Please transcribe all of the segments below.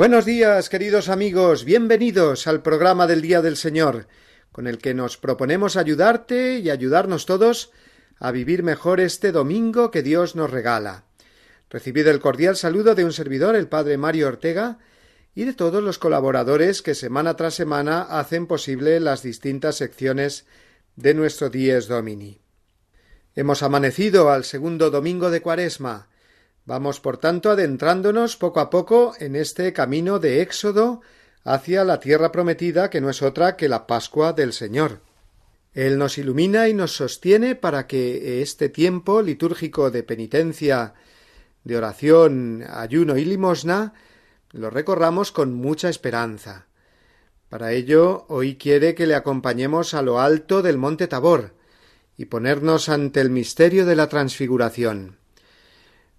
Buenos días, queridos amigos, bienvenidos al programa del Día del Señor, con el que nos proponemos ayudarte y ayudarnos todos a vivir mejor este domingo que Dios nos regala. Recibido el cordial saludo de un servidor, el Padre Mario Ortega, y de todos los colaboradores que semana tras semana hacen posible las distintas secciones de nuestro Dies Domini. Hemos amanecido al segundo domingo de Cuaresma, Vamos, por tanto, adentrándonos poco a poco en este camino de éxodo hacia la tierra prometida que no es otra que la Pascua del Señor. Él nos ilumina y nos sostiene para que este tiempo litúrgico de penitencia, de oración, ayuno y limosna lo recorramos con mucha esperanza. Para ello, hoy quiere que le acompañemos a lo alto del monte Tabor y ponernos ante el misterio de la transfiguración.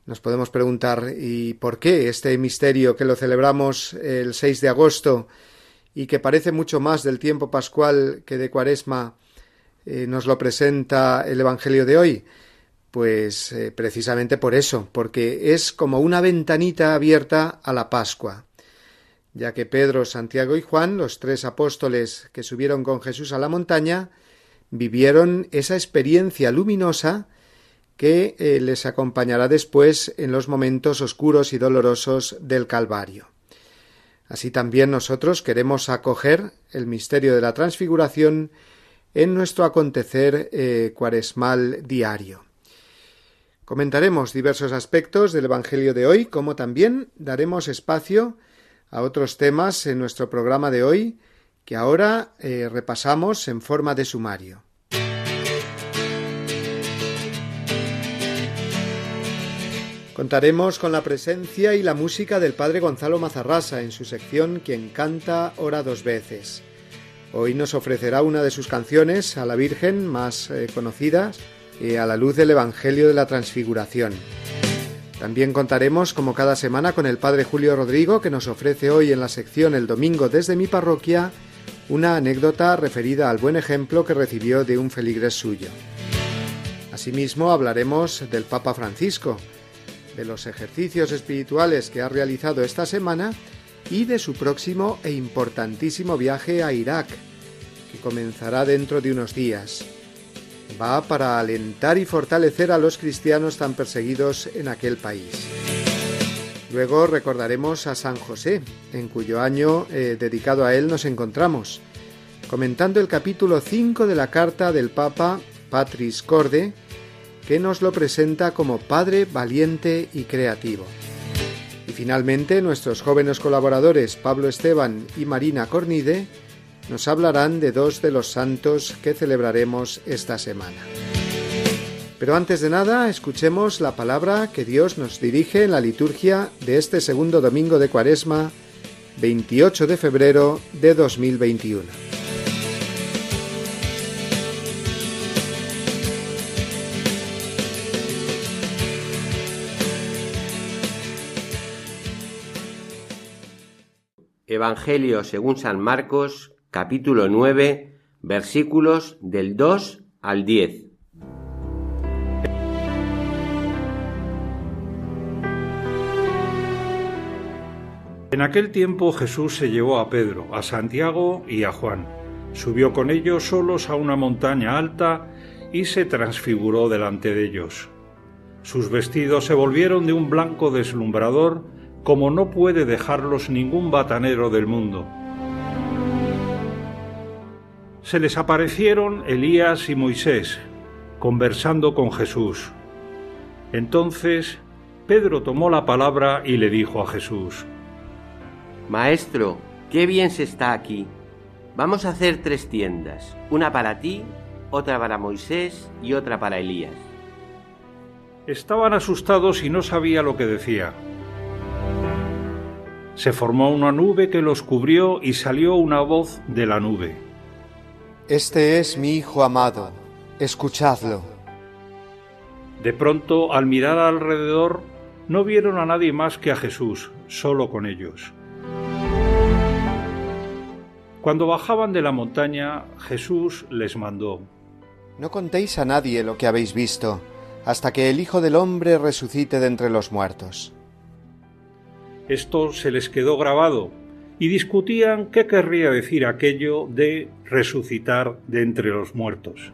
Nos podemos preguntar ¿y por qué este misterio que lo celebramos el 6 de agosto y que parece mucho más del tiempo pascual que de Cuaresma eh, nos lo presenta el Evangelio de hoy? Pues eh, precisamente por eso, porque es como una ventanita abierta a la Pascua, ya que Pedro, Santiago y Juan, los tres apóstoles que subieron con Jesús a la montaña, vivieron esa experiencia luminosa que eh, les acompañará después en los momentos oscuros y dolorosos del Calvario. Así también nosotros queremos acoger el misterio de la transfiguración en nuestro acontecer eh, cuaresmal diario. Comentaremos diversos aspectos del Evangelio de hoy, como también daremos espacio a otros temas en nuestro programa de hoy, que ahora eh, repasamos en forma de sumario. Contaremos con la presencia y la música del padre Gonzalo Mazarrasa en su sección Quien canta ora dos veces. Hoy nos ofrecerá una de sus canciones a la Virgen más eh, conocidas a la luz del Evangelio de la Transfiguración. También contaremos, como cada semana, con el padre Julio Rodrigo, que nos ofrece hoy en la sección El Domingo desde mi parroquia una anécdota referida al buen ejemplo que recibió de un feligres suyo. Asimismo, hablaremos del Papa Francisco, de los ejercicios espirituales que ha realizado esta semana y de su próximo e importantísimo viaje a Irak, que comenzará dentro de unos días. Va para alentar y fortalecer a los cristianos tan perseguidos en aquel país. Luego recordaremos a San José, en cuyo año eh, dedicado a él nos encontramos, comentando el capítulo 5 de la carta del Papa Patris Corde, que nos lo presenta como padre valiente y creativo. Y finalmente nuestros jóvenes colaboradores Pablo Esteban y Marina Cornide nos hablarán de dos de los santos que celebraremos esta semana. Pero antes de nada, escuchemos la palabra que Dios nos dirige en la liturgia de este segundo domingo de Cuaresma, 28 de febrero de 2021. Evangelio según San Marcos, capítulo 9, versículos del 2 al 10. En aquel tiempo Jesús se llevó a Pedro, a Santiago y a Juan. Subió con ellos solos a una montaña alta y se transfiguró delante de ellos. Sus vestidos se volvieron de un blanco deslumbrador como no puede dejarlos ningún batanero del mundo. Se les aparecieron Elías y Moisés, conversando con Jesús. Entonces Pedro tomó la palabra y le dijo a Jesús, Maestro, qué bien se está aquí. Vamos a hacer tres tiendas, una para ti, otra para Moisés y otra para Elías. Estaban asustados y no sabía lo que decía. Se formó una nube que los cubrió y salió una voz de la nube. Este es mi Hijo amado, escuchadlo. De pronto, al mirar alrededor, no vieron a nadie más que a Jesús, solo con ellos. Cuando bajaban de la montaña, Jesús les mandó, No contéis a nadie lo que habéis visto, hasta que el Hijo del Hombre resucite de entre los muertos. Esto se les quedó grabado y discutían qué querría decir aquello de resucitar de entre los muertos.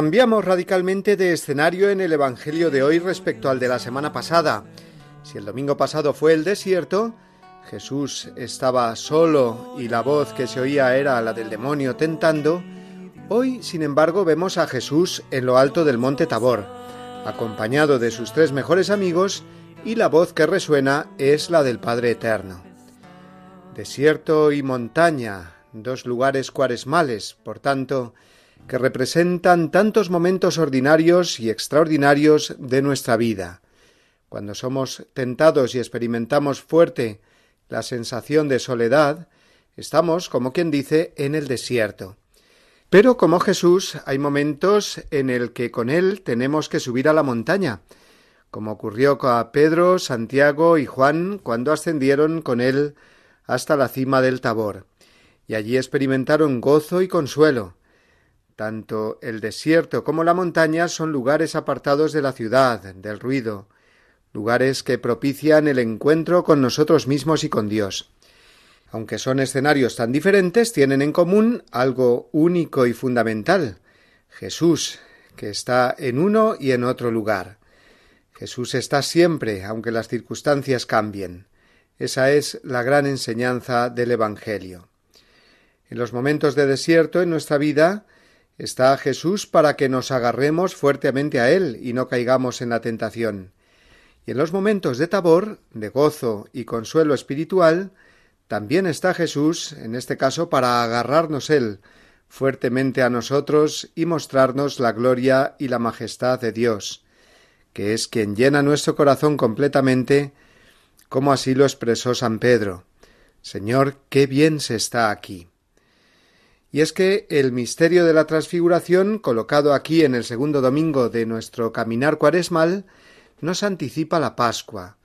Cambiamos radicalmente de escenario en el Evangelio de hoy respecto al de la semana pasada. Si el domingo pasado fue el desierto, Jesús estaba solo y la voz que se oía era la del demonio tentando, hoy, sin embargo, vemos a Jesús en lo alto del monte Tabor, acompañado de sus tres mejores amigos, y la voz que resuena es la del Padre Eterno. Desierto y montaña, dos lugares cuaresmales, por tanto, que representan tantos momentos ordinarios y extraordinarios de nuestra vida. Cuando somos tentados y experimentamos fuerte la sensación de soledad, estamos, como quien dice, en el desierto. Pero como Jesús, hay momentos en el que con Él tenemos que subir a la montaña, como ocurrió a Pedro, Santiago y Juan cuando ascendieron con Él hasta la cima del Tabor, y allí experimentaron gozo y consuelo. Tanto el desierto como la montaña son lugares apartados de la ciudad, del ruido, lugares que propician el encuentro con nosotros mismos y con Dios. Aunque son escenarios tan diferentes, tienen en común algo único y fundamental Jesús, que está en uno y en otro lugar. Jesús está siempre, aunque las circunstancias cambien. Esa es la gran enseñanza del Evangelio. En los momentos de desierto en nuestra vida está Jesús para que nos agarremos fuertemente a Él y no caigamos en la tentación. Y en los momentos de tabor, de gozo y consuelo espiritual, también está Jesús, en este caso, para agarrarnos Él fuertemente a nosotros y mostrarnos la gloria y la majestad de Dios, que es quien llena nuestro corazón completamente, como así lo expresó San Pedro. Señor, qué bien se está aquí. Y es que el misterio de la transfiguración, colocado aquí en el segundo domingo de nuestro caminar cuaresmal, nos anticipa la Pascua,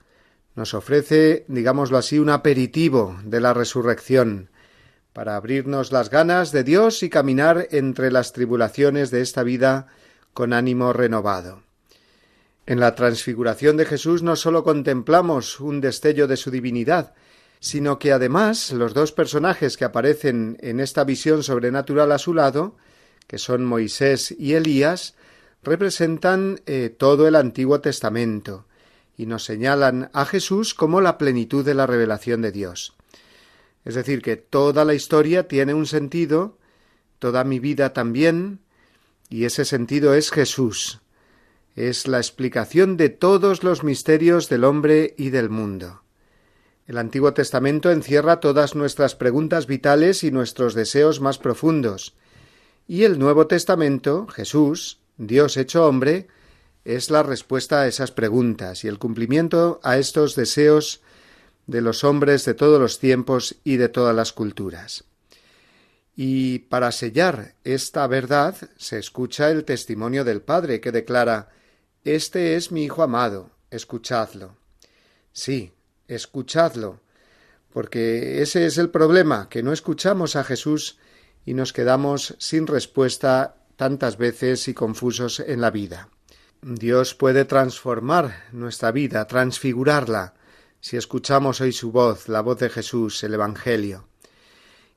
nos ofrece, digámoslo así, un aperitivo de la resurrección, para abrirnos las ganas de Dios y caminar entre las tribulaciones de esta vida con ánimo renovado. En la transfiguración de Jesús no sólo contemplamos un destello de su divinidad, sino que además los dos personajes que aparecen en esta visión sobrenatural a su lado, que son Moisés y Elías, representan eh, todo el Antiguo Testamento y nos señalan a Jesús como la plenitud de la revelación de Dios. Es decir, que toda la historia tiene un sentido, toda mi vida también, y ese sentido es Jesús. Es la explicación de todos los misterios del hombre y del mundo. El Antiguo Testamento encierra todas nuestras preguntas vitales y nuestros deseos más profundos, y el Nuevo Testamento, Jesús, Dios hecho hombre, es la respuesta a esas preguntas y el cumplimiento a estos deseos de los hombres de todos los tiempos y de todas las culturas. Y para sellar esta verdad se escucha el testimonio del Padre que declara Este es mi Hijo amado, escuchadlo. Sí, escuchadlo, porque ese es el problema, que no escuchamos a Jesús y nos quedamos sin respuesta tantas veces y confusos en la vida. Dios puede transformar nuestra vida, transfigurarla, si escuchamos hoy su voz, la voz de Jesús, el Evangelio.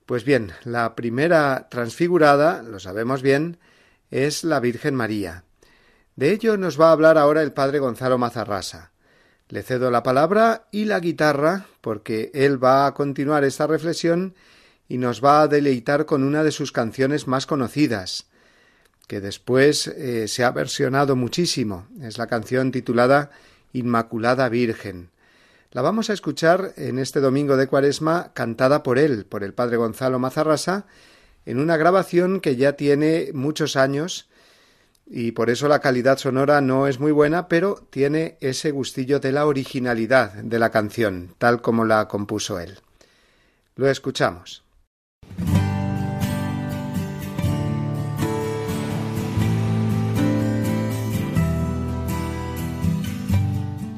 Pues bien, la primera transfigurada, lo sabemos bien, es la Virgen María. De ello nos va a hablar ahora el padre Gonzalo Mazarrasa. Le cedo la palabra y la guitarra porque él va a continuar esta reflexión y nos va a deleitar con una de sus canciones más conocidas, que después eh, se ha versionado muchísimo. Es la canción titulada Inmaculada Virgen. La vamos a escuchar en este domingo de Cuaresma cantada por él, por el padre Gonzalo Mazarrasa, en una grabación que ya tiene muchos años y por eso la calidad sonora no es muy buena, pero tiene ese gustillo de la originalidad de la canción, tal como la compuso él. Lo escuchamos.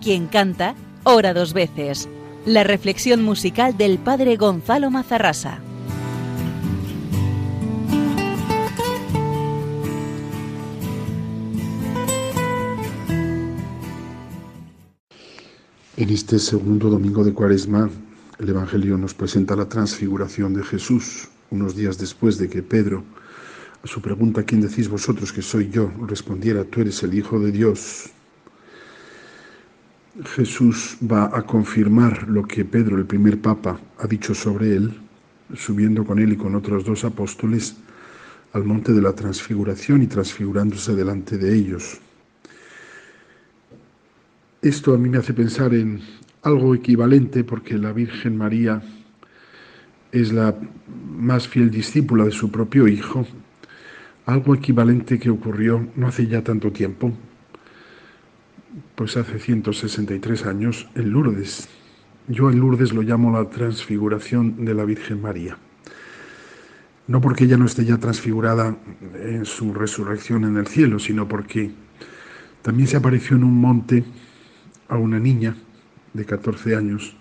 Quien canta, ora dos veces. La reflexión musical del padre Gonzalo Mazarrasa. En este segundo domingo de Cuaresma, el Evangelio nos presenta la transfiguración de Jesús, unos días después de que Pedro, a su pregunta ¿quién decís vosotros que soy yo?, respondiera tú eres el Hijo de Dios. Jesús va a confirmar lo que Pedro, el primer papa, ha dicho sobre él, subiendo con él y con otros dos apóstoles al monte de la transfiguración y transfigurándose delante de ellos. Esto a mí me hace pensar en algo equivalente porque la Virgen María es la más fiel discípula de su propio Hijo, algo equivalente que ocurrió no hace ya tanto tiempo, pues hace 163 años en Lourdes. Yo en Lourdes lo llamo la transfiguración de la Virgen María. No porque ella no esté ya transfigurada en su resurrección en el cielo, sino porque también se apareció en un monte a una niña de 14 años,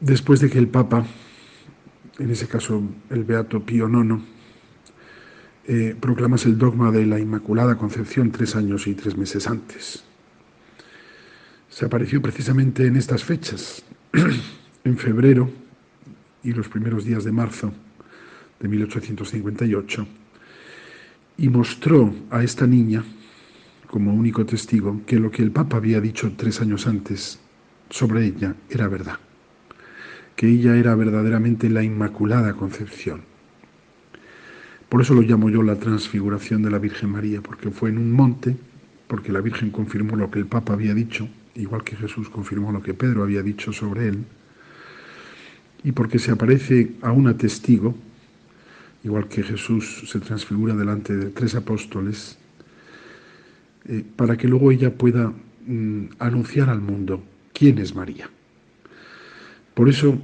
después de que el Papa, en ese caso el Beato Pío IX, eh, proclamase el dogma de la Inmaculada Concepción tres años y tres meses antes. Se apareció precisamente en estas fechas, en febrero y los primeros días de marzo de 1858, y mostró a esta niña como único testigo que lo que el Papa había dicho tres años antes sobre ella era verdad, que ella era verdaderamente la Inmaculada Concepción. Por eso lo llamo yo la transfiguración de la Virgen María, porque fue en un monte, porque la Virgen confirmó lo que el Papa había dicho, igual que Jesús confirmó lo que Pedro había dicho sobre él, y porque se aparece a una testigo, igual que Jesús se transfigura delante de tres apóstoles, eh, para que luego ella pueda mm, anunciar al mundo quién es María. Por eso,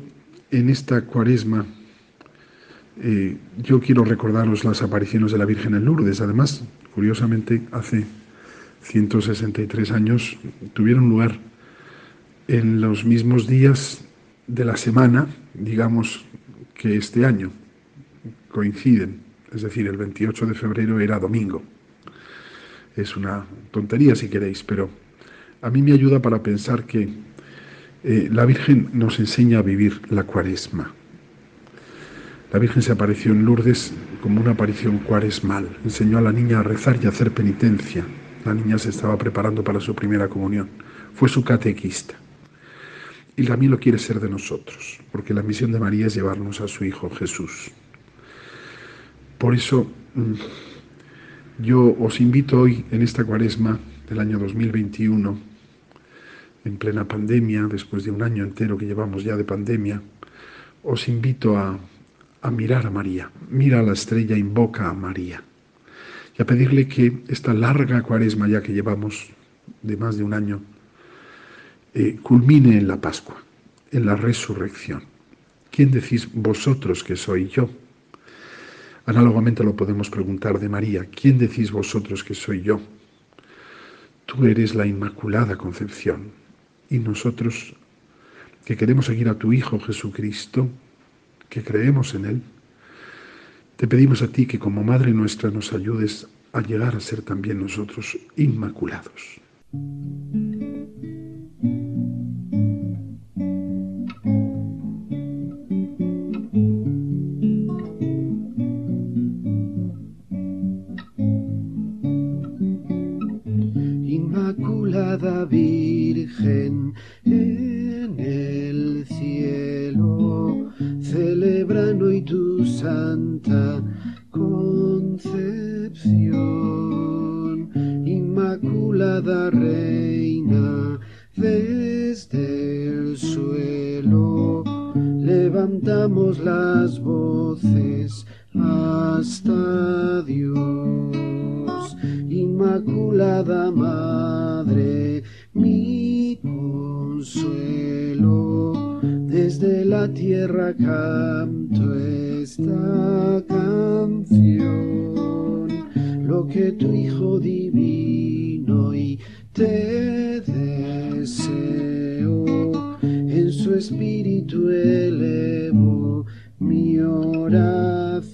en esta cuaresma, eh, yo quiero recordaros las apariciones de la Virgen en Lourdes. Además, curiosamente, hace 163 años tuvieron lugar en los mismos días de la semana, digamos, que este año. Coinciden. Es decir, el 28 de febrero era domingo. Es una tontería si queréis, pero a mí me ayuda para pensar que eh, la Virgen nos enseña a vivir la cuaresma. La Virgen se apareció en Lourdes como una aparición cuaresmal. Enseñó a la niña a rezar y a hacer penitencia. La niña se estaba preparando para su primera comunión. Fue su catequista. Y también lo quiere ser de nosotros, porque la misión de María es llevarnos a su Hijo Jesús. Por eso mm, yo os invito hoy en esta cuaresma del año 2021 en plena pandemia, después de un año entero que llevamos ya de pandemia, os invito a, mirar a María. Mira a la estrella, invoca a María. Y a pedirle que esta larga cuaresma ya que llevamos de más de un año, eh, culmine en la Pascua, en la resurrección. ¿Quién decís vosotros que soy yo? Análogamente lo podemos preguntar de María. ¿Quién decís vosotros que soy yo? Tú eres la Inmaculada Concepción, y nosotros que queremos seguir a tu Hijo Jesucristo, que creemos en Él, te pedimos a ti que como Madre nuestra nos ayudes a llegar a ser también nosotros inmaculados. En el cielo, celebran hoy tu santa concepción. Inmaculada Reina, desde el suelo, levantamos las voces hasta Dios. Inmaculada Madre, consuelo, desde la tierra canto esta canción, lo que tu Hijo divino y te deseo, en su espíritu elevo mi oración.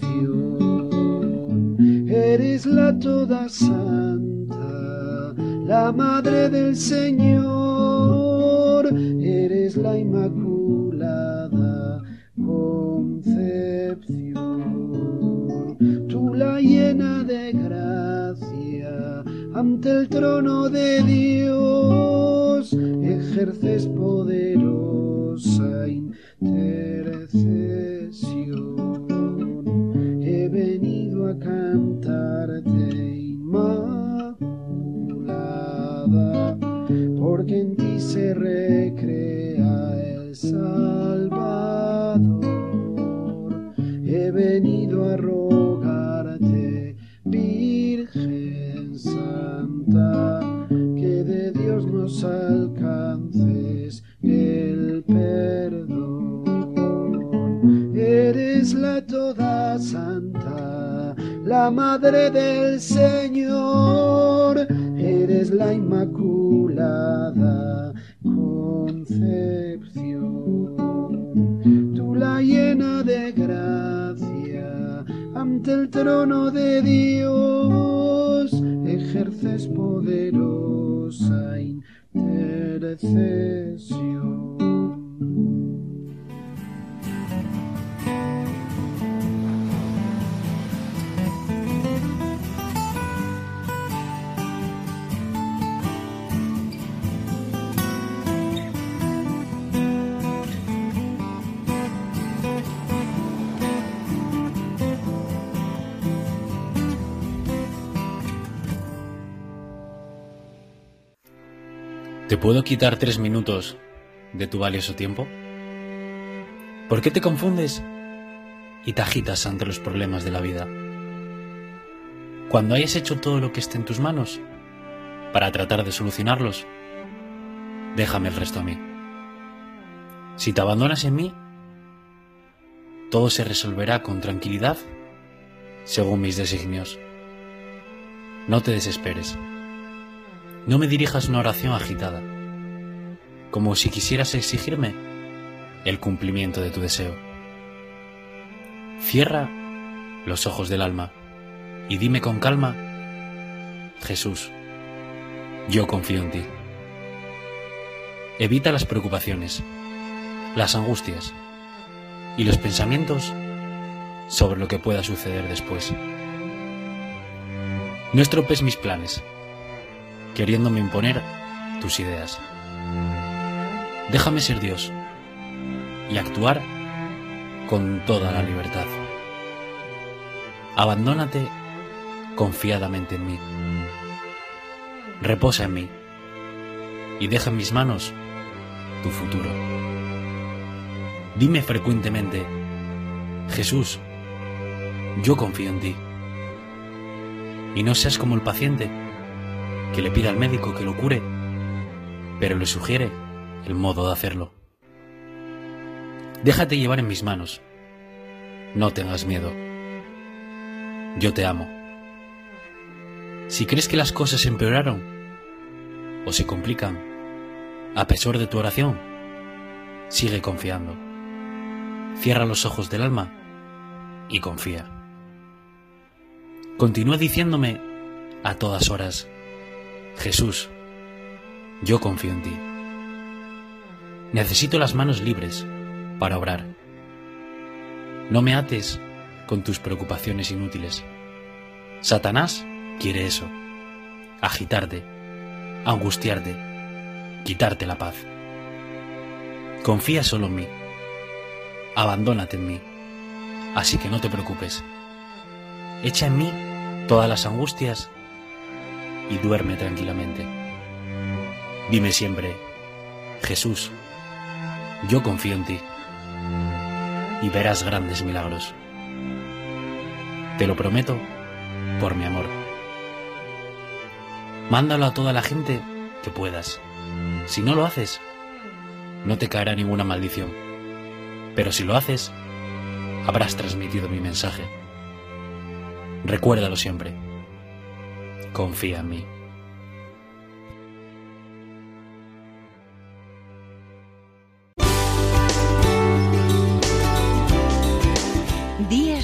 Eres la toda santa, la madre del Señor, eres la inmaculada concepción. Tú la llena de gracia, ante el trono de Dios, ejerces poderosa intercesión. He venido a cantarte, Inmaculada, porque en ti se recrea Salvador. He venido a rogarte, Virgen Santa, que de Dios nos alcances el perdón. Eres la toda santa, la madre del Señor, eres la inmaculada concepción. Tú la llena de gracia, ante el trono de Dios, ejerces poderosa intercesión. Puedo quitar tres minutos de tu valioso tiempo? ¿Por qué te confundes y te agitas ante los problemas de la vida? Cuando hayas hecho todo lo que esté en tus manos para tratar de solucionarlos, déjame el resto a mí. Si te abandonas en mí, todo se resolverá con tranquilidad según mis designios. No te desesperes. No me dirijas una oración agitada, como si quisieras exigirme el cumplimiento de tu deseo. Cierra los ojos del alma y dime con calma, Jesús, yo confío en ti. Evita las preocupaciones, las angustias y los pensamientos sobre lo que pueda suceder después. No estropees mis planes, queriéndome imponer tus ideas. Déjame ser Dios y actuar con toda la libertad. Abandónate confiadamente en mí. Reposa en mí y deja en mis manos tu futuro. Dime frecuentemente, Jesús, yo confío en ti. Y no seas como el paciente que le pide al médico que lo cure, pero le sugiere el modo de hacerlo. Déjate llevar en mis manos. No tengas miedo. Yo te amo. Si crees que las cosas empeoraron o se complican, a pesar de tu oración, sigue confiando. Cierra los ojos del alma y confía. Continúa diciéndome a todas horas, Jesús, yo confío en ti. Necesito las manos libres para obrar. No me ates con tus preocupaciones inútiles. Satanás quiere eso, agitarte, angustiarte, quitarte la paz. Confía solo en mí, abandónate en mí, así que no te preocupes. Echa en mí todas las angustias y duerme tranquilamente. Dime siempre, Jesús, yo confío en ti y verás grandes milagros. Te lo prometo por mi amor. Mándalo a toda la gente que puedas. Si no lo haces, no te caerá ninguna maldición. Pero si lo haces, habrás transmitido mi mensaje. Recuérdalo siempre. Confía en mí.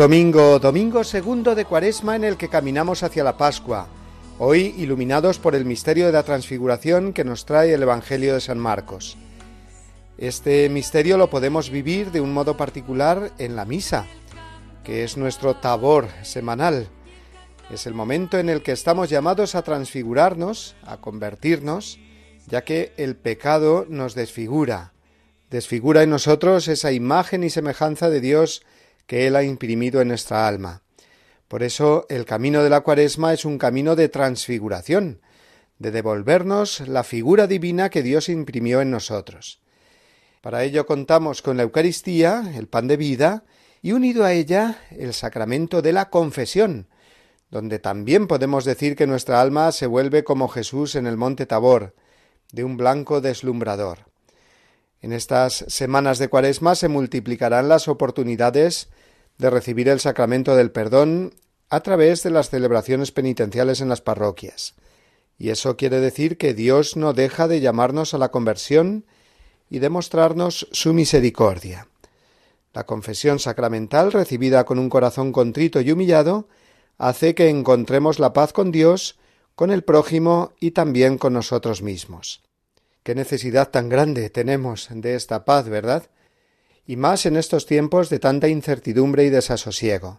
Domingo, domingo segundo de Cuaresma en el que caminamos hacia la Pascua, hoy iluminados por el misterio de la transfiguración que nos trae el Evangelio de San Marcos. Este misterio lo podemos vivir de un modo particular en la misa, que es nuestro tabor semanal. Es el momento en el que estamos llamados a transfigurarnos, a convertirnos, ya que el pecado nos desfigura, desfigura en nosotros esa imagen y semejanza de Dios que Él ha imprimido en nuestra alma. Por eso el camino de la cuaresma es un camino de transfiguración, de devolvernos la figura divina que Dios imprimió en nosotros. Para ello contamos con la Eucaristía, el pan de vida, y unido a ella el sacramento de la confesión, donde también podemos decir que nuestra alma se vuelve como Jesús en el monte Tabor, de un blanco deslumbrador. En estas semanas de Cuaresma se multiplicarán las oportunidades de recibir el sacramento del perdón a través de las celebraciones penitenciales en las parroquias. Y eso quiere decir que Dios no deja de llamarnos a la conversión y de mostrarnos su misericordia. La confesión sacramental, recibida con un corazón contrito y humillado, hace que encontremos la paz con Dios, con el prójimo y también con nosotros mismos. Qué necesidad tan grande tenemos de esta paz, ¿verdad? Y más en estos tiempos de tanta incertidumbre y desasosiego.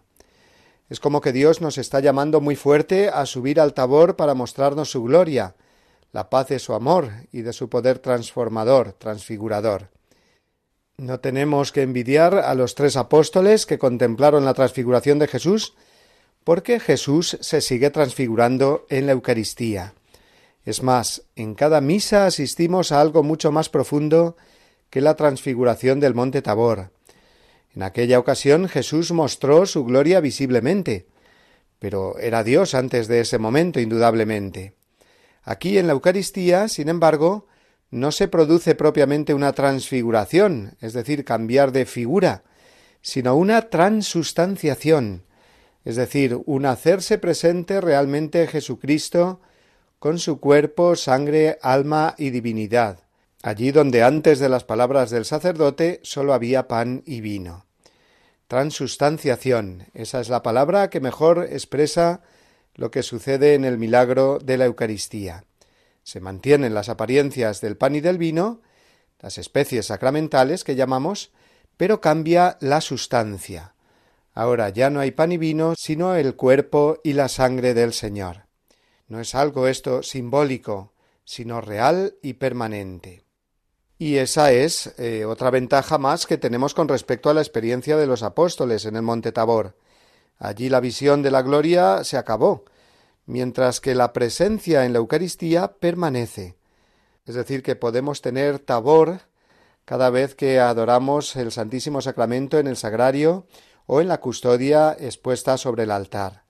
Es como que Dios nos está llamando muy fuerte a subir al tabor para mostrarnos su gloria, la paz de su amor y de su poder transformador, transfigurador. No tenemos que envidiar a los tres apóstoles que contemplaron la transfiguración de Jesús, porque Jesús se sigue transfigurando en la Eucaristía. Es más, en cada misa asistimos a algo mucho más profundo que la transfiguración del monte Tabor. En aquella ocasión Jesús mostró su gloria visiblemente, pero era Dios antes de ese momento, indudablemente. Aquí en la Eucaristía, sin embargo, no se produce propiamente una transfiguración, es decir, cambiar de figura, sino una transustanciación, es decir, un hacerse presente realmente Jesucristo con su cuerpo, sangre, alma y divinidad, allí donde antes de las palabras del sacerdote sólo había pan y vino. Transustanciación, esa es la palabra que mejor expresa lo que sucede en el milagro de la Eucaristía. Se mantienen las apariencias del pan y del vino, las especies sacramentales que llamamos, pero cambia la sustancia. Ahora ya no hay pan y vino, sino el cuerpo y la sangre del Señor. No es algo esto simbólico, sino real y permanente. Y esa es eh, otra ventaja más que tenemos con respecto a la experiencia de los apóstoles en el monte Tabor. Allí la visión de la gloria se acabó, mientras que la presencia en la Eucaristía permanece. Es decir, que podemos tener tabor cada vez que adoramos el Santísimo Sacramento en el sagrario o en la custodia expuesta sobre el altar.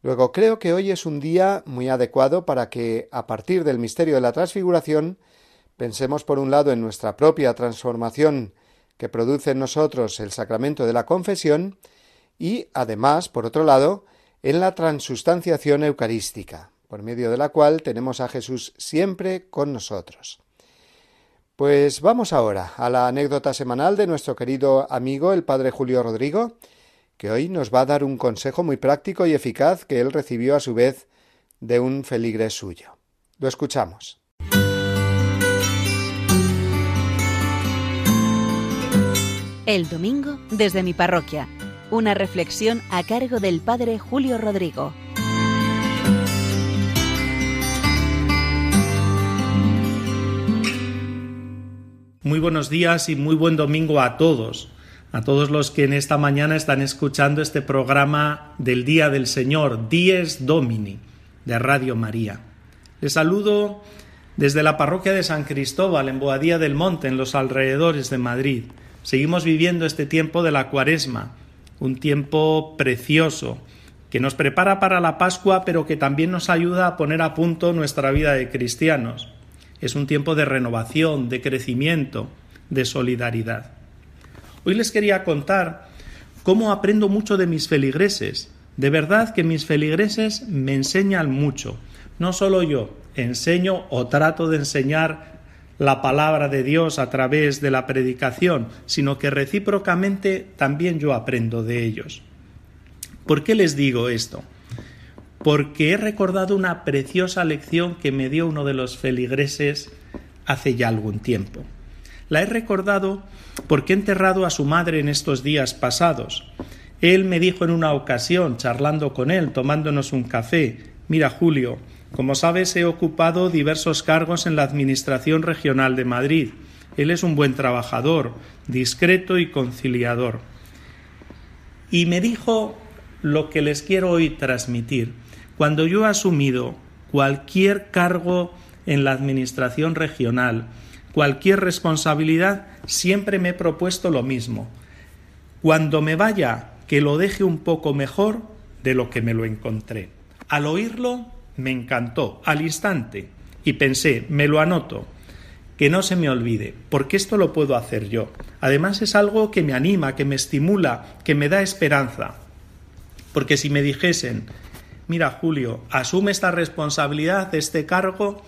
Luego creo que hoy es un día muy adecuado para que, a partir del misterio de la transfiguración, pensemos por un lado en nuestra propia transformación que produce en nosotros el sacramento de la confesión y, además, por otro lado, en la transustanciación eucarística, por medio de la cual tenemos a Jesús siempre con nosotros. Pues vamos ahora a la anécdota semanal de nuestro querido amigo el padre Julio Rodrigo, que hoy nos va a dar un consejo muy práctico y eficaz que él recibió a su vez de un feligres suyo. Lo escuchamos. El domingo desde mi parroquia una reflexión a cargo del Padre Julio Rodrigo. Muy buenos días y muy buen domingo a todos, a todos los que en esta mañana están escuchando este programa del Día del Señor, Dies Domini, de Radio María. Les saludo desde la parroquia de San Cristóbal, en Boadía del Monte, en los alrededores de Madrid. Seguimos viviendo este tiempo de la cuaresma, un tiempo precioso que nos prepara para la Pascua, pero que también nos ayuda a poner a punto nuestra vida de cristianos. Es un tiempo de renovación, de crecimiento, de solidaridad. Hoy les quería contar cómo aprendo mucho de mis feligreses. De verdad que mis feligreses me enseñan mucho. No solo yo, enseño o trato de enseñar la palabra de Dios a través de la predicación, sino que recíprocamente también yo aprendo de ellos. ¿Por qué les digo esto? Porque he recordado una preciosa lección que me dio uno de los feligreses hace ya algún tiempo. La he recordado porque he enterrado a su madre en estos días pasados. Él me dijo en una ocasión, charlando con él, tomándonos un café, mira Julio, como sabes, he ocupado diversos cargos en la Administración Regional de Madrid. Él es un buen trabajador, discreto y conciliador. Y me dijo lo que les quiero hoy transmitir. Cuando yo he asumido cualquier cargo en la administración regional, cualquier responsabilidad, siempre me he propuesto lo mismo. Cuando me vaya, que lo deje un poco mejor de lo que me lo encontré. Al oírlo, me encantó, al instante, y pensé, me lo anoto, que no se me olvide, porque esto lo puedo hacer yo. Además es algo que me anima, que me estimula, que me da esperanza. Porque si me dijesen, mira Julio, asume esta responsabilidad, este cargo,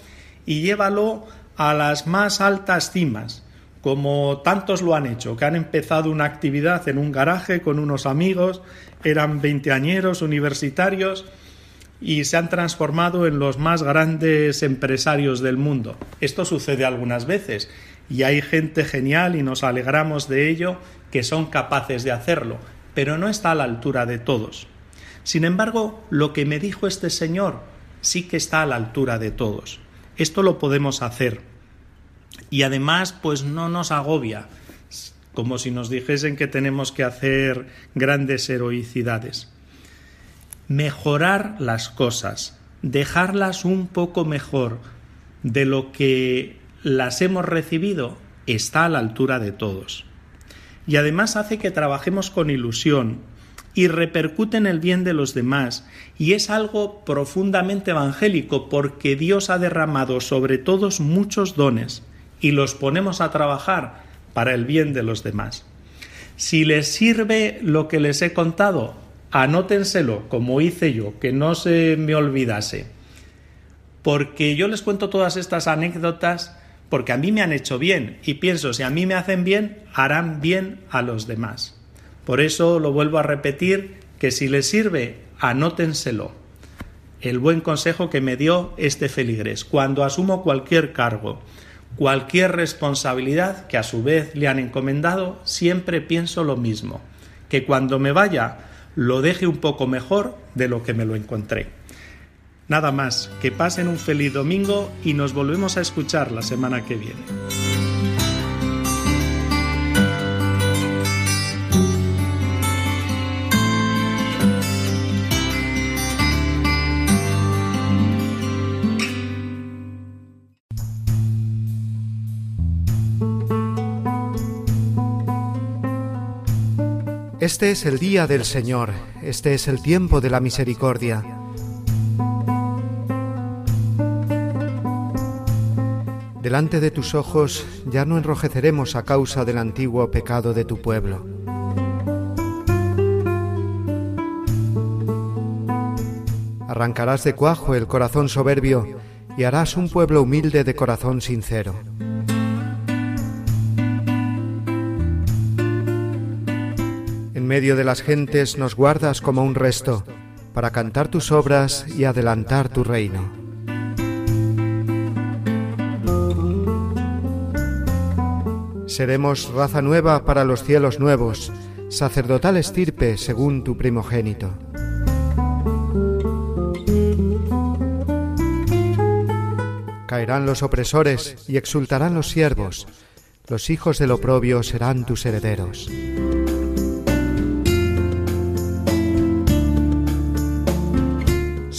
y llévalo a las más altas cimas, como tantos lo han hecho, que han empezado una actividad en un garaje con unos amigos, eran veinteañeros universitarios, y se han transformado en los más grandes empresarios del mundo. Esto sucede algunas veces y hay gente genial y nos alegramos de ello que son capaces de hacerlo, pero no está a la altura de todos. Sin embargo, lo que me dijo este señor sí que está a la altura de todos. Esto lo podemos hacer. Y además, pues no nos agobia, como si nos dijesen que tenemos que hacer grandes heroicidades mejorar las cosas, dejarlas un poco mejor de lo que las hemos recibido, está a la altura de todos. Y además hace que trabajemos con ilusión y repercute en el bien de los demás. Y es algo profundamente evangélico porque Dios ha derramado sobre todos muchos dones y los ponemos a trabajar para el bien de los demás. Si les sirve lo que les he contado, anótenselo, como hice yo, que no se me olvidase. Porque yo les cuento todas estas anécdotas porque a mí me han hecho bien y pienso, si a mí me hacen bien, harán bien a los demás. Por eso lo vuelvo a repetir, que si les sirve, anótenselo. El buen consejo que me dio este feligrés. Cuando asumo cualquier cargo, cualquier responsabilidad que a su vez le han encomendado, siempre pienso lo mismo, que cuando me vaya lo deje un poco mejor de lo que me lo encontré. Nada más, que pasen un feliz domingo y nos volvemos a escuchar la semana que viene. Este es el día del Señor, este es el tiempo de la misericordia. Delante de tus ojos ya no enrojeceremos a causa del antiguo pecado de tu pueblo. Arrancarás de cuajo el corazón soberbio y harás un pueblo humilde de corazón sincero. Medio de las gentes nos guardas como un resto, para cantar tus obras y adelantar tu reino. Seremos raza nueva para los cielos nuevos, sacerdotal estirpe según tu primogénito. Caerán los opresores y exultarán los siervos, los hijos del oprobio serán tus herederos.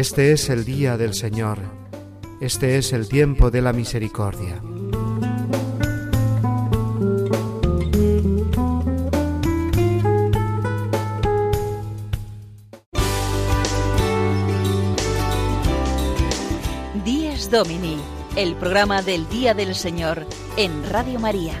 Este es el día del Señor, este es el tiempo de la misericordia. Díez Domini, el programa del Día del Señor en Radio María.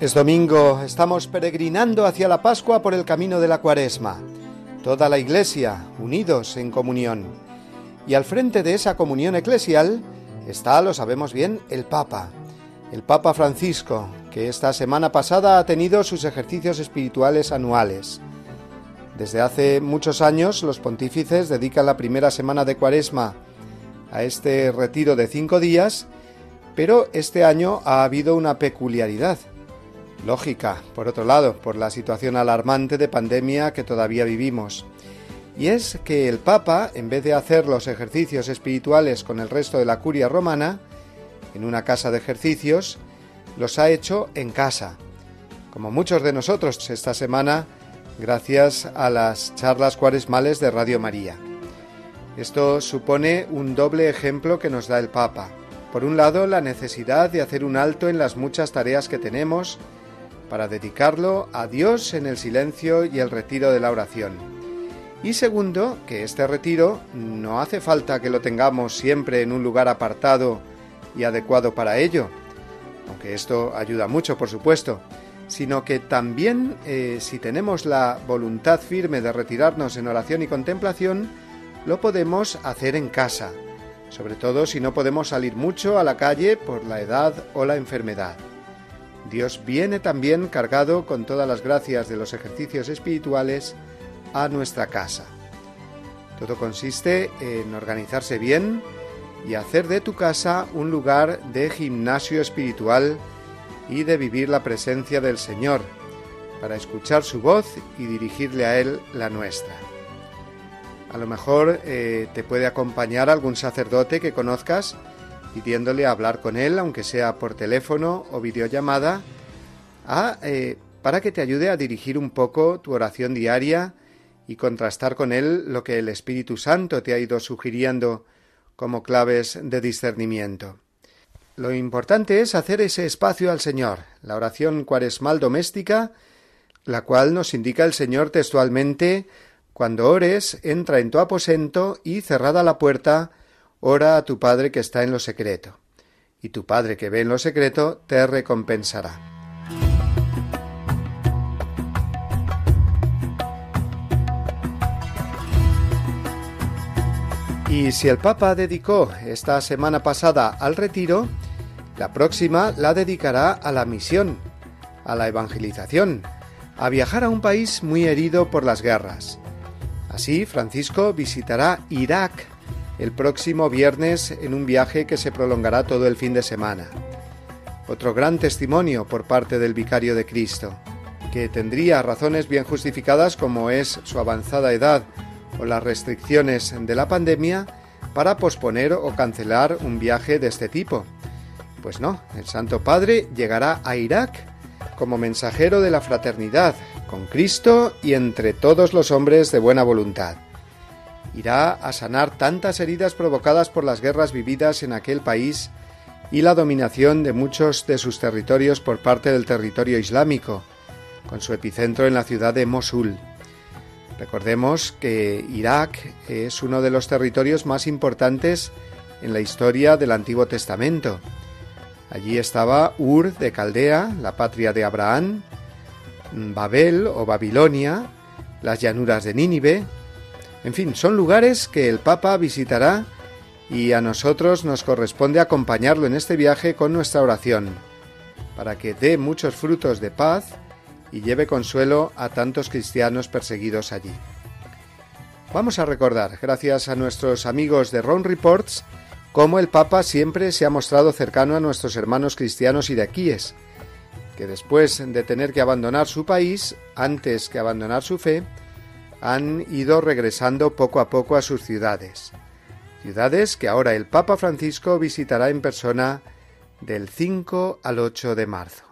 Es domingo, estamos peregrinando hacia la Pascua por el camino de la Cuaresma. Toda la Iglesia, unidos en comunión. Y al frente de esa comunión eclesial está, lo sabemos bien, el Papa. El Papa Francisco, que esta semana pasada ha tenido sus ejercicios espirituales anuales. Desde hace muchos años los pontífices dedican la primera semana de Cuaresma a este retiro de cinco días, pero este año ha habido una peculiaridad lógica, por otro lado, por la situación alarmante de pandemia que todavía vivimos. Y es que el Papa, en vez de hacer los ejercicios espirituales con el resto de la curia romana, en una casa de ejercicios, los ha hecho en casa, como muchos de nosotros esta semana, gracias a las charlas cuaresmales de Radio María. Esto supone un doble ejemplo que nos da el Papa. Por un lado, la necesidad de hacer un alto en las muchas tareas que tenemos, para dedicarlo a Dios en el silencio y el retiro de la oración. Y segundo, que este retiro no hace falta que lo tengamos siempre en un lugar apartado y adecuado para ello, aunque esto ayuda mucho, por supuesto, sino que también eh, si tenemos la voluntad firme de retirarnos en oración y contemplación, lo podemos hacer en casa, sobre todo si no podemos salir mucho a la calle por la edad o la enfermedad. Dios viene también cargado con todas las gracias de los ejercicios espirituales a nuestra casa. Todo consiste en organizarse bien y hacer de tu casa un lugar de gimnasio espiritual y de vivir la presencia del Señor, para escuchar su voz y dirigirle a Él la nuestra. A lo mejor eh, te puede acompañar algún sacerdote que conozcas pidiéndole hablar con él, aunque sea por teléfono o videollamada, eh, para que te ayude a dirigir un poco tu oración diaria y contrastar con él lo que el Espíritu Santo te ha ido sugiriendo como claves de discernimiento. Lo importante es hacer ese espacio al Señor, la oración cuaresmal doméstica, la cual nos indica el Señor textualmente cuando ores, entra en tu aposento y cerrada la puerta, Ora a tu Padre que está en lo secreto, y tu Padre que ve en lo secreto te recompensará. Y si el Papa dedicó esta semana pasada al retiro, la próxima la dedicará a la misión, a la evangelización, a viajar a un país muy herido por las guerras. Así, Francisco visitará Irak, el próximo viernes en un viaje que se prolongará todo el fin de semana. Otro gran testimonio por parte del Vicario de Cristo, que tendría razones bien justificadas como es su avanzada edad o las restricciones de la pandemia para posponer o cancelar un viaje de este tipo. Pues no, el Santo Padre llegará a Irak como mensajero de la fraternidad con Cristo y entre todos los hombres de buena voluntad irá a sanar tantas heridas provocadas por las guerras vividas en aquel país y la dominación de muchos de sus territorios por parte del territorio islámico, con su epicentro en la ciudad de Mosul. Recordemos que Irak es uno de los territorios más importantes en la historia del Antiguo Testamento. Allí estaba Ur de Caldea, la patria de Abraham, Babel o Babilonia, las llanuras de Nínive, en fin, son lugares que el Papa visitará y a nosotros nos corresponde acompañarlo en este viaje con nuestra oración, para que dé muchos frutos de paz y lleve consuelo a tantos cristianos perseguidos allí. Vamos a recordar, gracias a nuestros amigos de Ron Reports, cómo el Papa siempre se ha mostrado cercano a nuestros hermanos cristianos iraquíes, que después de tener que abandonar su país, antes que abandonar su fe, han ido regresando poco a poco a sus ciudades, ciudades que ahora el Papa Francisco visitará en persona del 5 al 8 de marzo.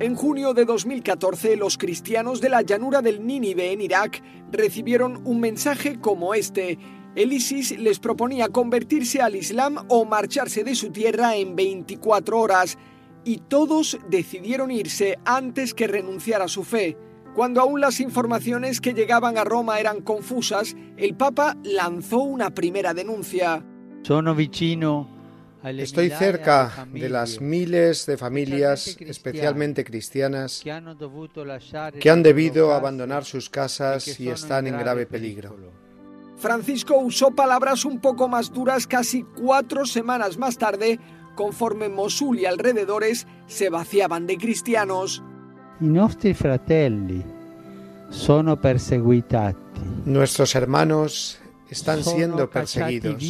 En junio de 2014, los cristianos de la llanura del Nínive en Irak recibieron un mensaje como este. El ISIS les proponía convertirse al Islam o marcharse de su tierra en 24 horas, y todos decidieron irse antes que renunciar a su fe. Cuando aún las informaciones que llegaban a Roma eran confusas, el Papa lanzó una primera denuncia. Sono vicino Estoy cerca de las miles de familias, especialmente cristianas, que han debido abandonar sus casas y están en grave peligro. Francisco usó palabras un poco más duras casi cuatro semanas más tarde, conforme Mosul y alrededores se vaciaban de cristianos. I nostri fratelli sono perseguitati. Nuestros hermanos están siendo perseguidos,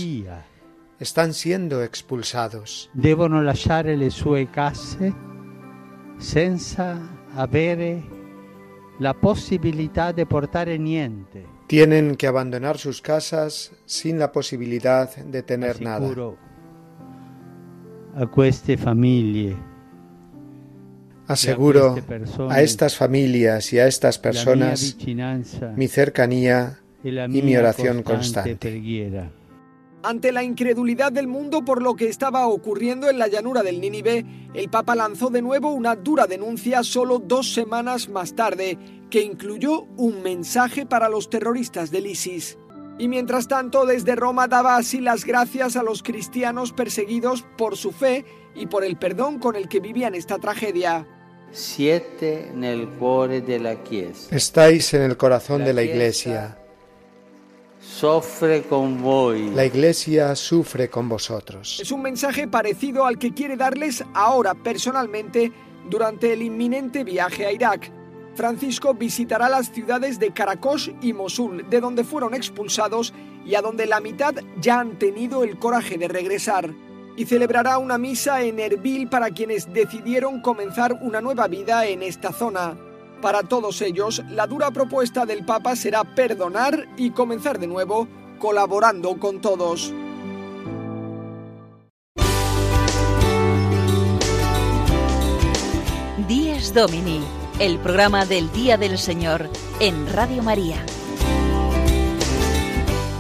están siendo expulsados. Devono lasciare le sue case senza avere la possibilità di portare niente. Tienen que abandonar sus casas sin la posibilidad de tener nada. A queste famiglie Aseguro persone a estas familias y a estas personas mi cercanía y mi oración constante. Ante la incredulidad del mundo por lo que estaba ocurriendo en la llanura del Nínive, el Papa lanzó de nuevo una dura denuncia solo dos semanas más tarde, que incluyó un mensaje para los terroristas del ISIS. Y mientras tanto, desde Roma daba así las gracias a los cristianos perseguidos por su fe y por el perdón con el que vivían esta tragedia. Siete nel cuore della Chiesa. Estáis en el corazón de la Iglesia. Soffre con voi. La Iglesia sufre con vosotros. Es un mensaje parecido al que quiere darles ahora personalmente durante el inminente viaje a Irak. Francisco visitará las ciudades de Karakosh y Mosul, de donde fueron expulsados y a donde la mitad ya han tenido el coraje de regresar. Y celebrará una misa en Erbil para quienes decidieron comenzar una nueva vida en esta zona. Para todos ellos, la dura propuesta del Papa será perdonar y comenzar de nuevo, colaborando con todos. Dies Domini, el programa del Día del Señor en Radio María.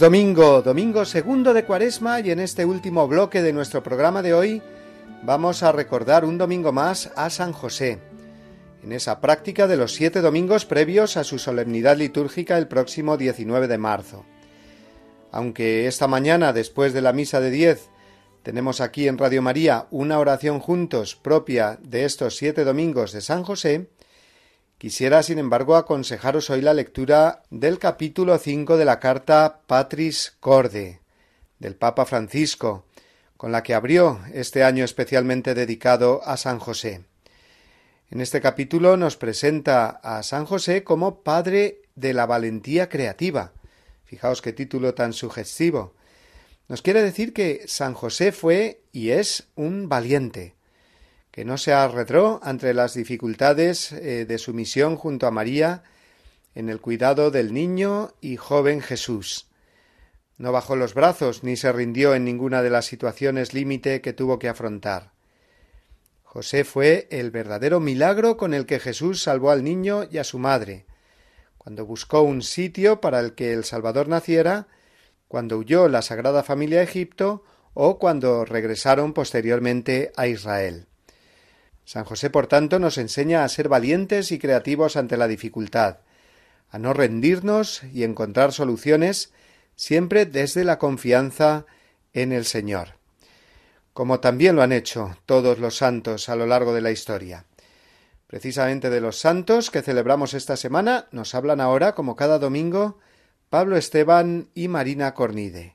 Domingo, domingo segundo de Cuaresma y en este último bloque de nuestro programa de hoy vamos a recordar un domingo más a San José, en esa práctica de los siete domingos previos a su solemnidad litúrgica el próximo 19 de marzo. Aunque esta mañana, después de la misa de diez, tenemos aquí en Radio María una oración juntos propia de estos siete domingos de San José, Quisiera, sin embargo, aconsejaros hoy la lectura del capítulo 5 de la carta Patris Corde del Papa Francisco, con la que abrió este año especialmente dedicado a San José. En este capítulo nos presenta a San José como padre de la valentía creativa. Fijaos qué título tan sugestivo. Nos quiere decir que San José fue y es un valiente, que no se arredró ante las dificultades eh, de su misión junto a María en el cuidado del niño y joven Jesús. No bajó los brazos ni se rindió en ninguna de las situaciones límite que tuvo que afrontar. José fue el verdadero milagro con el que Jesús salvó al niño y a su madre, cuando buscó un sitio para el que el Salvador naciera, cuando huyó la Sagrada Familia a Egipto o cuando regresaron posteriormente a Israel. San José, por tanto, nos enseña a ser valientes y creativos ante la dificultad, a no rendirnos y encontrar soluciones siempre desde la confianza en el Señor, como también lo han hecho todos los santos a lo largo de la historia. Precisamente de los santos que celebramos esta semana nos hablan ahora, como cada domingo, Pablo Esteban y Marina Cornide.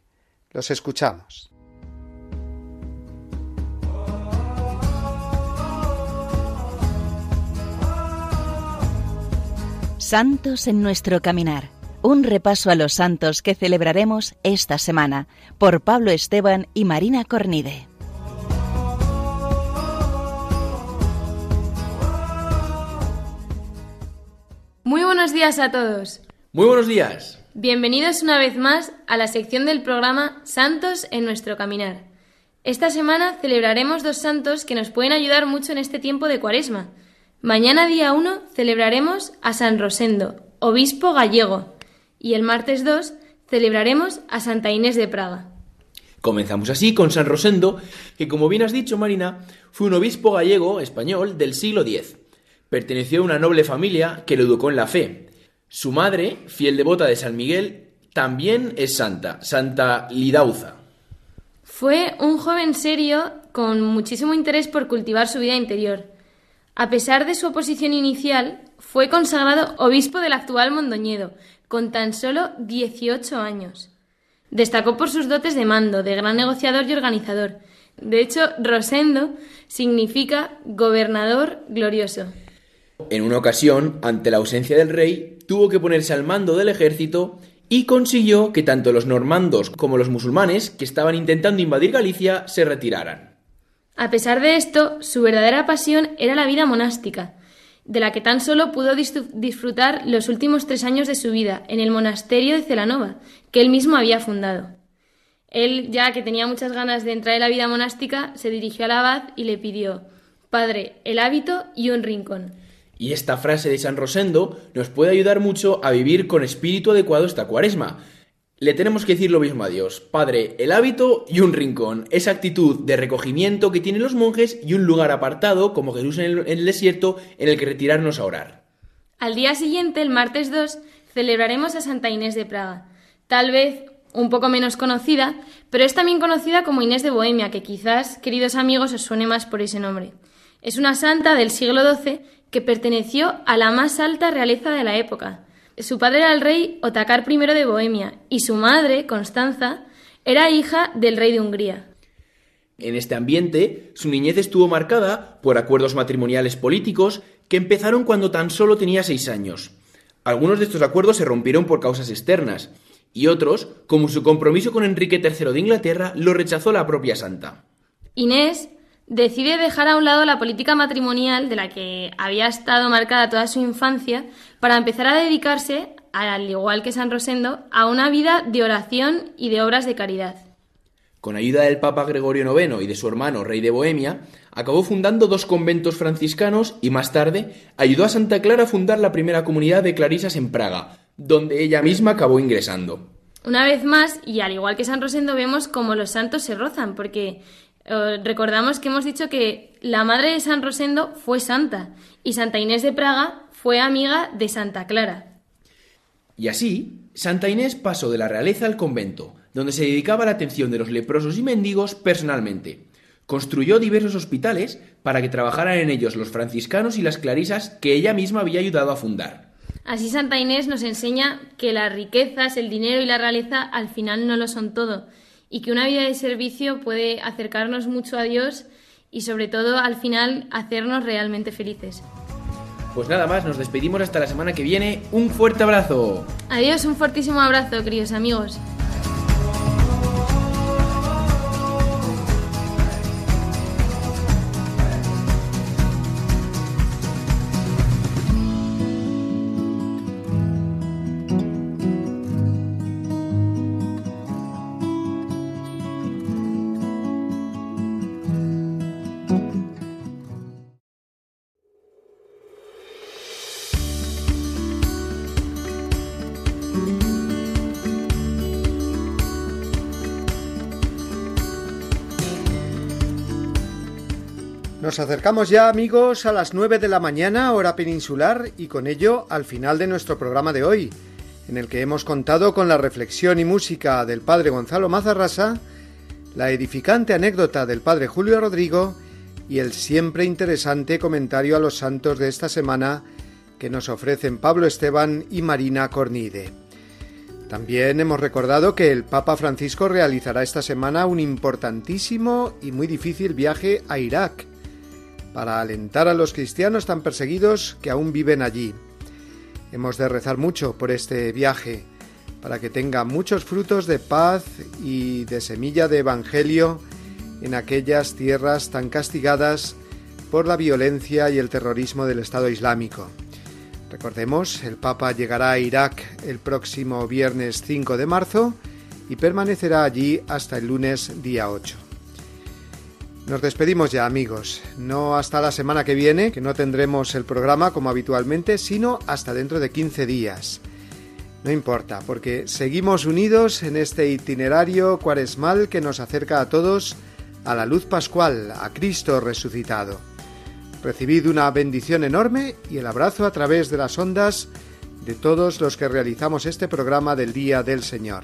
Los escuchamos. Santos en nuestro caminar. Un repaso a los santos que celebraremos esta semana por Pablo Esteban y Marina Cornide. Muy buenos días a todos. Muy buenos días. Bienvenidos una vez más a la sección del programa Santos en nuestro caminar. Esta semana celebraremos dos santos que nos pueden ayudar mucho en este tiempo de Cuaresma. Mañana día 1 celebraremos a San Rosendo, obispo gallego, y el martes 2 celebraremos a Santa Inés de Praga. Comenzamos así con San Rosendo, que como bien has dicho Marina, fue un obispo gallego español del siglo X. Perteneció a una noble familia que lo educó en la fe. Su madre, fiel devota de San Miguel, también es santa, Santa Lidauza. Fue un joven serio con muchísimo interés por cultivar su vida interior. A pesar de su oposición inicial, fue consagrado obispo del actual Mondoñedo, con tan solo 18 años. Destacó por sus dotes de mando, de gran negociador y organizador. De hecho, Rosendo significa gobernador glorioso. En una ocasión, ante la ausencia del rey, tuvo que ponerse al mando del ejército y consiguió que tanto los normandos como los musulmanes que estaban intentando invadir Galicia se retiraran. A pesar de esto, su verdadera pasión era la vida monástica, de la que tan solo pudo disfrutar los últimos tres años de su vida en el monasterio de Celanova, que él mismo había fundado. Él, ya que tenía muchas ganas de entrar en la vida monástica, se dirigió al abad y le pidió Padre, el hábito y un rincón. Y esta frase de San Rosendo nos puede ayudar mucho a vivir con espíritu adecuado esta cuaresma. Le tenemos que decir lo mismo a Dios, Padre, el hábito y un rincón, esa actitud de recogimiento que tienen los monjes y un lugar apartado, como Jesús en el, desierto, en el que retirarnos a orar. Al día siguiente, el martes 2, celebraremos a Santa Inés de Praga. Tal vez un poco menos conocida, pero es también conocida como Inés de Bohemia, que quizás, queridos amigos, os suene más por ese nombre. Es una santa del siglo XII que perteneció a la más alta realeza de la época. Su padre era el rey Otakar I de Bohemia y su madre, Constanza, era hija del rey de Hungría. En este ambiente, su niñez estuvo marcada por acuerdos matrimoniales políticos que empezaron cuando tan solo tenía seis años. Algunos de estos acuerdos se rompieron por causas externas, y otros, como su compromiso con Enrique III de Inglaterra, lo rechazó la propia santa. Inés decide dejar a un lado la política matrimonial de la que había estado marcada toda su infancia para empezar a dedicarse, al igual que San Rosendo, a una vida de oración y de obras de caridad. Con ayuda del Papa Gregorio IX y de su hermano, rey de Bohemia, acabó fundando dos conventos franciscanos y más tarde ayudó a Santa Clara a fundar la primera comunidad de clarisas en Praga, donde ella misma acabó ingresando. Una vez más, y al igual que San Rosendo, vemos cómo los santos se rozan, porque eh, recordamos que hemos dicho que la madre de San Rosendo fue santa y Santa Inés de Praga fue amiga de Santa Clara. Y así, Santa Inés pasó de la realeza al convento, donde se dedicaba a la atención de los leprosos y mendigos personalmente. Construyó diversos hospitales para que trabajaran en ellos los franciscanos y las clarisas que ella misma había ayudado a fundar. Así Santa Inés nos enseña que las riquezas, el dinero y la realeza al final no lo son todo y que una vida de servicio puede acercarnos mucho a Dios y sobre todo al final hacernos realmente felices. Pues nada más, nos despedimos hasta la semana que viene. Un fuerte abrazo. Adiós, un fortísimo abrazo, queridos amigos. Nos acercamos ya, amigos, a las 9 de la mañana, hora peninsular, y con ello al final de nuestro programa de hoy, en el que hemos contado con la reflexión y música del padre Gonzalo Mazarrasa, la edificante anécdota del padre Julio Rodrigo y el siempre interesante comentario a los santos de esta semana que nos ofrecen Pablo Esteban y Marina Cornide. También hemos recordado que el Papa Francisco realizará esta semana un importantísimo y muy difícil viaje a Irak, para alentar a los cristianos tan perseguidos que aún viven allí. Hemos de rezar mucho por este viaje, para que tenga muchos frutos de paz y de semilla de Evangelio en aquellas tierras tan castigadas por la violencia y el terrorismo del Estado Islámico. Recordemos, el Papa llegará a Irak el próximo viernes 5 de marzo y permanecerá allí hasta el lunes día 8. Nos despedimos ya amigos, no hasta la semana que viene, que no tendremos el programa como habitualmente, sino hasta dentro de 15 días. No importa, porque seguimos unidos en este itinerario cuaresmal que nos acerca a todos a la luz pascual, a Cristo resucitado. Recibid una bendición enorme y el abrazo a través de las ondas de todos los que realizamos este programa del Día del Señor.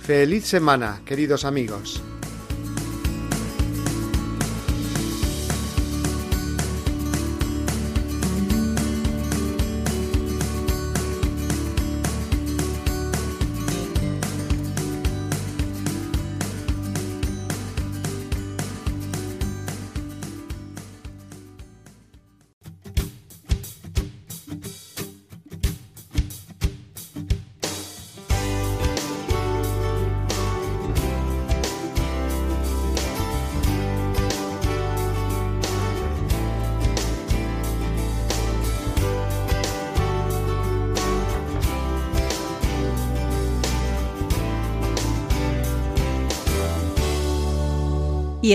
Feliz semana, queridos amigos.